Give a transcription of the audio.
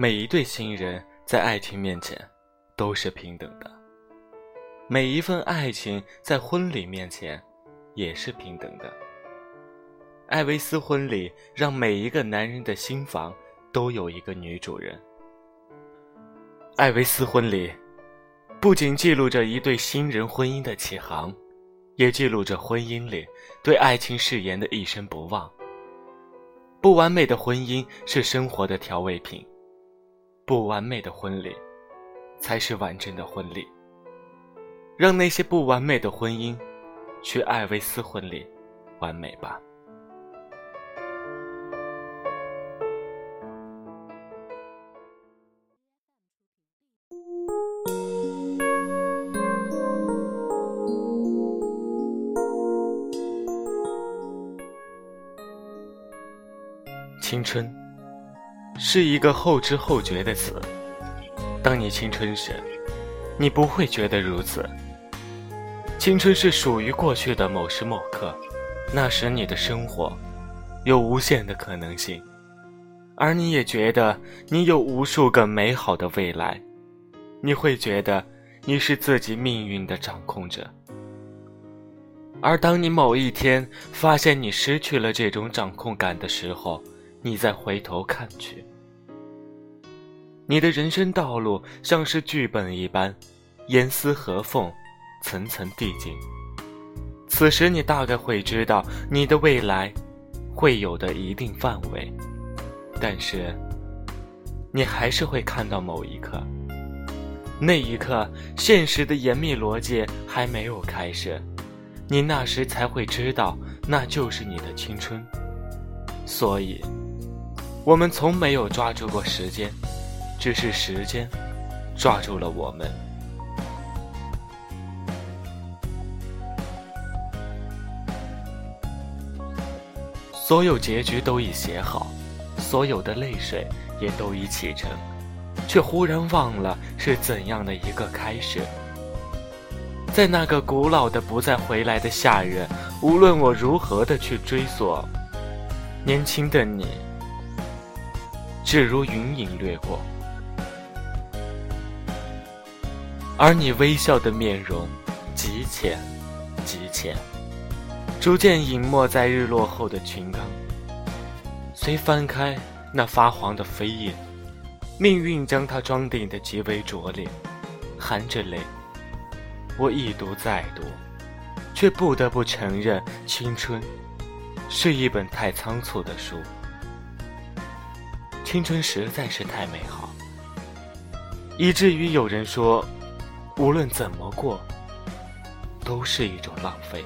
每一对新人在爱情面前都是平等的，每一份爱情在婚礼面前也是平等的。艾维斯婚礼让每一个男人的心房都有一个女主人。艾维斯婚礼不仅记录着一对新人婚姻的起航，也记录着婚姻里对爱情誓言的一生不忘。不完美的婚姻是生活的调味品。不完美的婚礼，才是完整的婚礼。让那些不完美的婚姻，去艾维斯婚礼完美吧。青春。是一个后知后觉的词。当你青春时，你不会觉得如此。青春是属于过去的某时某刻，那时你的生活有无限的可能性，而你也觉得你有无数个美好的未来。你会觉得你是自己命运的掌控者。而当你某一天发现你失去了这种掌控感的时候，你再回头看去。你的人生道路像是剧本一般，严丝合缝，层层递进。此时你大概会知道你的未来会有的一定范围，但是你还是会看到某一刻，那一刻现实的严密逻辑还没有开始，你那时才会知道那就是你的青春。所以，我们从没有抓住过时间。只是时间抓住了我们。所有结局都已写好，所有的泪水也都已启程，却忽然忘了是怎样的一个开始。在那个古老的不再回来的夏日，无论我如何的去追索，年轻的你，只如云影掠过。而你微笑的面容，极浅，极浅，逐渐隐没在日落后的群冈。虽翻开那发黄的飞页，命运将它装订的极为拙劣，含着泪，我一读再读，却不得不承认，青春是一本太仓促的书。青春实在是太美好，以至于有人说。无论怎么过，都是一种浪费。